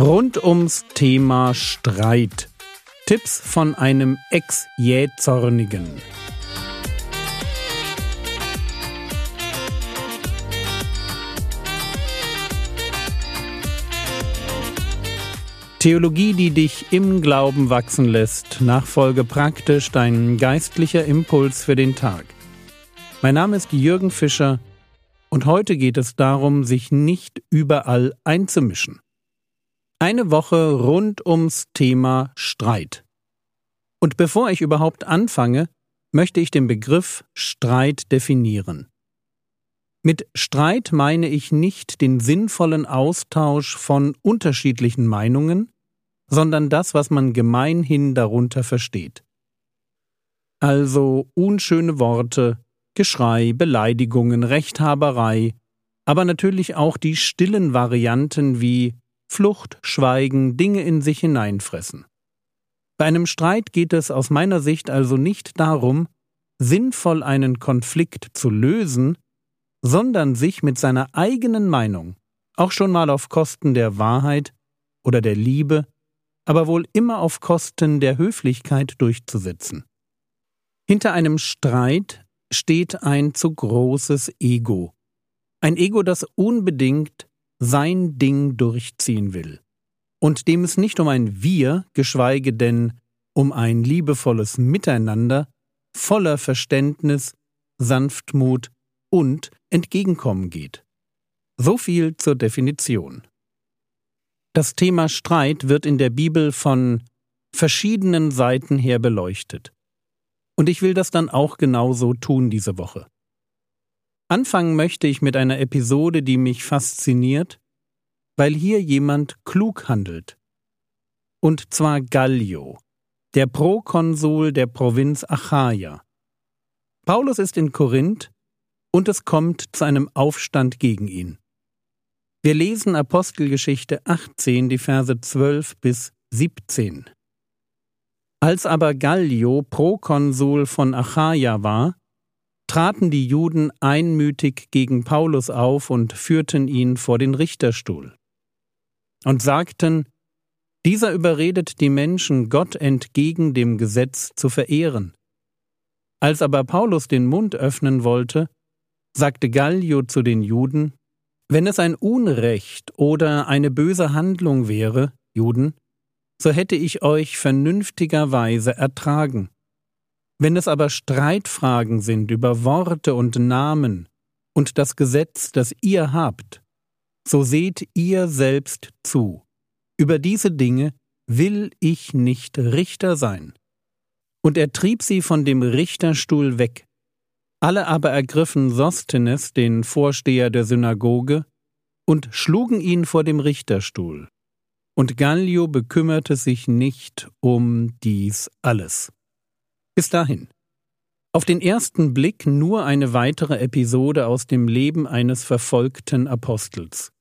Rund ums Thema Streit. Tipps von einem Ex-Jähzornigen. Theologie, die dich im Glauben wachsen lässt. Nachfolge praktisch dein geistlicher Impuls für den Tag. Mein Name ist Jürgen Fischer und heute geht es darum, sich nicht überall einzumischen. Eine Woche rund ums Thema Streit. Und bevor ich überhaupt anfange, möchte ich den Begriff Streit definieren. Mit Streit meine ich nicht den sinnvollen Austausch von unterschiedlichen Meinungen, sondern das, was man gemeinhin darunter versteht. Also unschöne Worte, Geschrei, Beleidigungen, Rechthaberei, aber natürlich auch die stillen Varianten wie Flucht, Schweigen, Dinge in sich hineinfressen. Bei einem Streit geht es aus meiner Sicht also nicht darum, sinnvoll einen Konflikt zu lösen, sondern sich mit seiner eigenen Meinung, auch schon mal auf Kosten der Wahrheit oder der Liebe, aber wohl immer auf Kosten der Höflichkeit durchzusetzen. Hinter einem Streit steht ein zu großes Ego. Ein Ego, das unbedingt sein Ding durchziehen will. Und dem es nicht um ein Wir, geschweige denn um ein liebevolles Miteinander, voller Verständnis, Sanftmut und Entgegenkommen geht. So viel zur Definition. Das Thema Streit wird in der Bibel von verschiedenen Seiten her beleuchtet. Und ich will das dann auch genauso tun diese Woche. Anfangen möchte ich mit einer Episode, die mich fasziniert, weil hier jemand klug handelt. Und zwar Gallio, der Prokonsul der Provinz Achaia. Paulus ist in Korinth und es kommt zu einem Aufstand gegen ihn. Wir lesen Apostelgeschichte 18, die Verse 12 bis 17. Als aber Gallio Prokonsul von Achaia war, traten die Juden einmütig gegen Paulus auf und führten ihn vor den Richterstuhl und sagten, dieser überredet die Menschen, Gott entgegen dem Gesetz zu verehren. Als aber Paulus den Mund öffnen wollte, sagte Gallio zu den Juden, wenn es ein Unrecht oder eine böse Handlung wäre, Juden, so hätte ich euch vernünftigerweise ertragen. Wenn es aber Streitfragen sind über Worte und Namen und das Gesetz, das ihr habt, so seht ihr selbst zu. Über diese Dinge will ich nicht Richter sein. Und er trieb sie von dem Richterstuhl weg. Alle aber ergriffen Sosthenes, den Vorsteher der Synagoge, und schlugen ihn vor dem Richterstuhl. Und Gallio bekümmerte sich nicht um dies alles. Bis dahin. Auf den ersten Blick nur eine weitere Episode aus dem Leben eines verfolgten Apostels.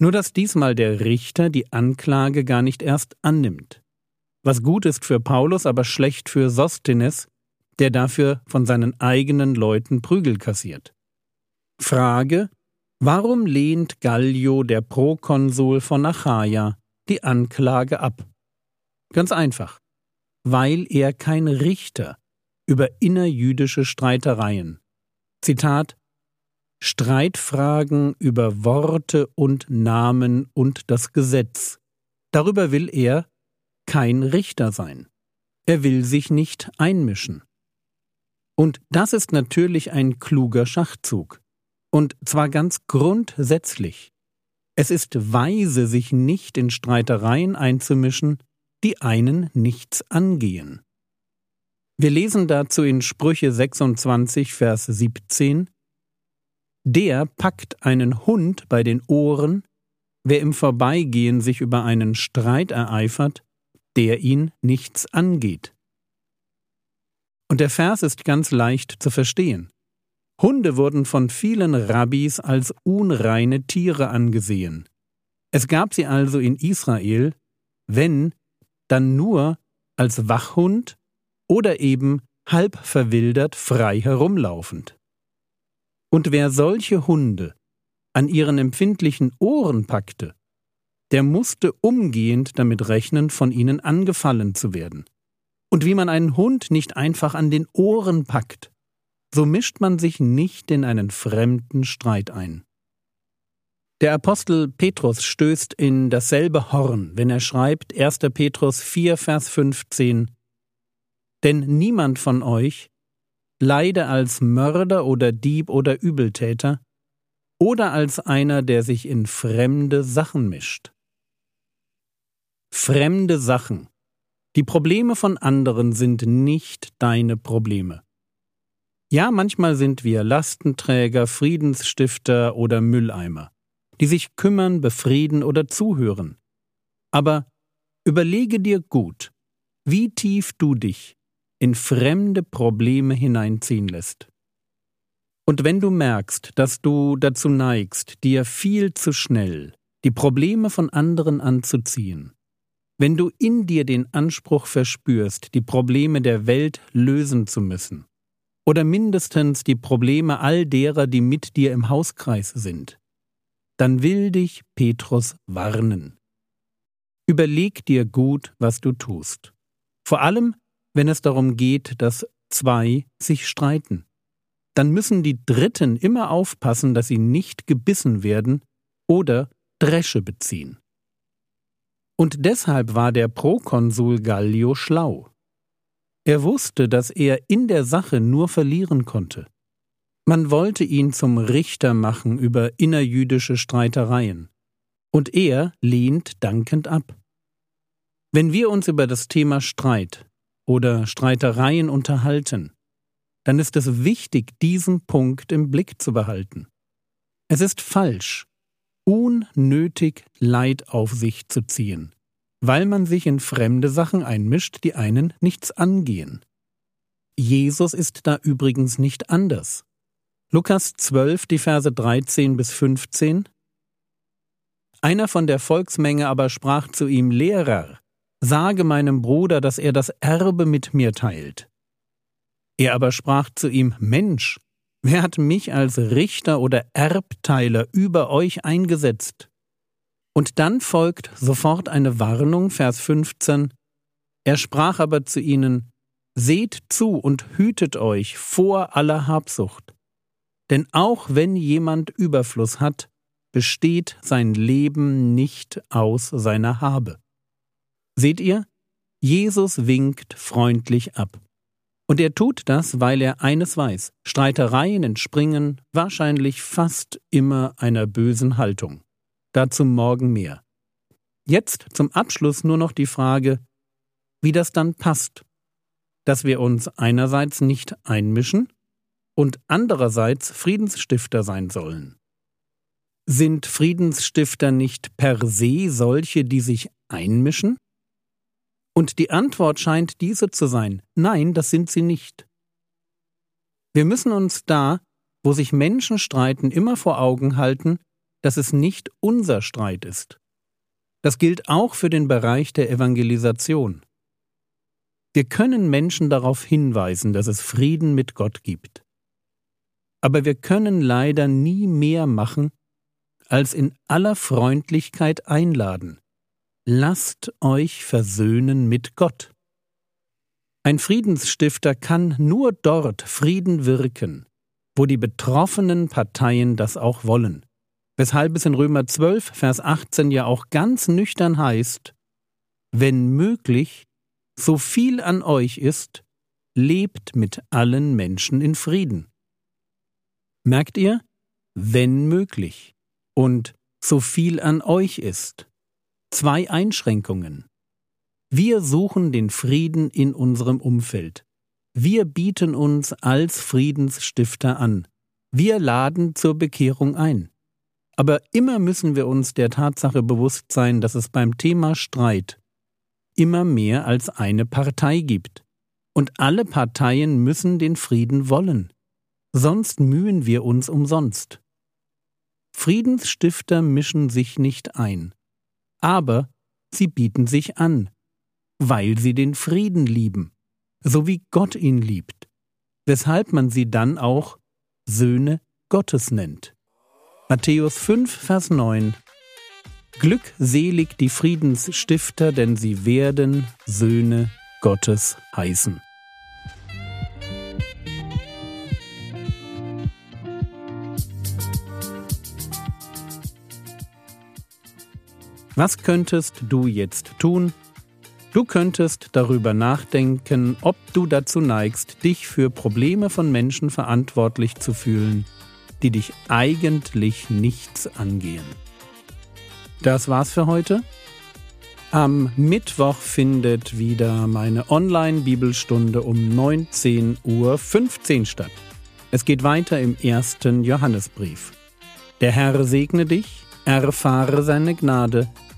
Nur dass diesmal der Richter die Anklage gar nicht erst annimmt. Was gut ist für Paulus, aber schlecht für Sosthenes, der dafür von seinen eigenen Leuten Prügel kassiert. Frage: Warum lehnt Gallio, der Prokonsul von Achaia, die Anklage ab? Ganz einfach. Weil er kein Richter über innerjüdische Streitereien. Zitat Streitfragen über Worte und Namen und das Gesetz. Darüber will er kein Richter sein. Er will sich nicht einmischen. Und das ist natürlich ein kluger Schachzug. Und zwar ganz grundsätzlich. Es ist weise, sich nicht in Streitereien einzumischen, die einen nichts angehen. Wir lesen dazu in Sprüche 26, Vers 17 Der packt einen Hund bei den Ohren, wer im Vorbeigehen sich über einen Streit ereifert, der ihn nichts angeht. Und der Vers ist ganz leicht zu verstehen. Hunde wurden von vielen Rabbis als unreine Tiere angesehen. Es gab sie also in Israel, wenn, dann nur als Wachhund oder eben halb verwildert frei herumlaufend. Und wer solche Hunde an ihren empfindlichen Ohren packte, der musste umgehend damit rechnen, von ihnen angefallen zu werden. Und wie man einen Hund nicht einfach an den Ohren packt, so mischt man sich nicht in einen fremden Streit ein. Der Apostel Petrus stößt in dasselbe Horn, wenn er schreibt 1. Petrus 4, Vers 15 Denn niemand von euch leide als Mörder oder Dieb oder Übeltäter oder als einer, der sich in fremde Sachen mischt. Fremde Sachen. Die Probleme von anderen sind nicht deine Probleme. Ja, manchmal sind wir Lastenträger, Friedensstifter oder Mülleimer, die sich kümmern, befrieden oder zuhören. Aber überlege dir gut, wie tief du dich in fremde Probleme hineinziehen lässt. Und wenn du merkst, dass du dazu neigst, dir viel zu schnell die Probleme von anderen anzuziehen, wenn du in dir den Anspruch verspürst, die Probleme der Welt lösen zu müssen, oder mindestens die Probleme all derer, die mit dir im Hauskreis sind, dann will dich Petrus warnen. Überleg dir gut, was du tust. Vor allem, wenn es darum geht, dass zwei sich streiten. Dann müssen die Dritten immer aufpassen, dass sie nicht gebissen werden oder Dresche beziehen. Und deshalb war der Prokonsul Gallio schlau. Er wusste, dass er in der Sache nur verlieren konnte. Man wollte ihn zum Richter machen über innerjüdische Streitereien. Und er lehnt dankend ab. Wenn wir uns über das Thema Streit oder Streitereien unterhalten, dann ist es wichtig, diesen Punkt im Blick zu behalten. Es ist falsch, unnötig Leid auf sich zu ziehen weil man sich in fremde Sachen einmischt, die einen nichts angehen. Jesus ist da übrigens nicht anders. Lukas 12, die Verse 13 bis 15. Einer von der Volksmenge aber sprach zu ihm, Lehrer, sage meinem Bruder, dass er das Erbe mit mir teilt. Er aber sprach zu ihm, Mensch, wer hat mich als Richter oder Erbteiler über euch eingesetzt? Und dann folgt sofort eine Warnung, Vers 15. Er sprach aber zu ihnen, Seht zu und hütet euch vor aller Habsucht. Denn auch wenn jemand Überfluss hat, besteht sein Leben nicht aus seiner Habe. Seht ihr? Jesus winkt freundlich ab. Und er tut das, weil er eines weiß, Streitereien entspringen wahrscheinlich fast immer einer bösen Haltung. Dazu morgen mehr. Jetzt zum Abschluss nur noch die Frage, wie das dann passt, dass wir uns einerseits nicht einmischen und andererseits Friedensstifter sein sollen. Sind Friedensstifter nicht per se solche, die sich einmischen? Und die Antwort scheint diese zu sein, nein, das sind sie nicht. Wir müssen uns da, wo sich Menschen streiten, immer vor Augen halten, dass es nicht unser Streit ist. Das gilt auch für den Bereich der Evangelisation. Wir können Menschen darauf hinweisen, dass es Frieden mit Gott gibt. Aber wir können leider nie mehr machen, als in aller Freundlichkeit einladen. Lasst euch versöhnen mit Gott. Ein Friedensstifter kann nur dort Frieden wirken, wo die betroffenen Parteien das auch wollen weshalb es in Römer 12, Vers 18 ja auch ganz nüchtern heißt, wenn möglich, so viel an euch ist, lebt mit allen Menschen in Frieden. Merkt ihr? Wenn möglich. Und so viel an euch ist. Zwei Einschränkungen. Wir suchen den Frieden in unserem Umfeld. Wir bieten uns als Friedensstifter an. Wir laden zur Bekehrung ein. Aber immer müssen wir uns der Tatsache bewusst sein, dass es beim Thema Streit immer mehr als eine Partei gibt. Und alle Parteien müssen den Frieden wollen. Sonst mühen wir uns umsonst. Friedensstifter mischen sich nicht ein. Aber sie bieten sich an, weil sie den Frieden lieben, so wie Gott ihn liebt, weshalb man sie dann auch Söhne Gottes nennt. Matthäus 5, Vers 9. Glückselig die Friedensstifter, denn sie werden Söhne Gottes heißen. Was könntest du jetzt tun? Du könntest darüber nachdenken, ob du dazu neigst, dich für Probleme von Menschen verantwortlich zu fühlen, die dich eigentlich nichts angehen. Das war's für heute. Am Mittwoch findet wieder meine Online-Bibelstunde um 19.15 Uhr statt. Es geht weiter im ersten Johannesbrief. Der Herr segne dich, erfahre seine Gnade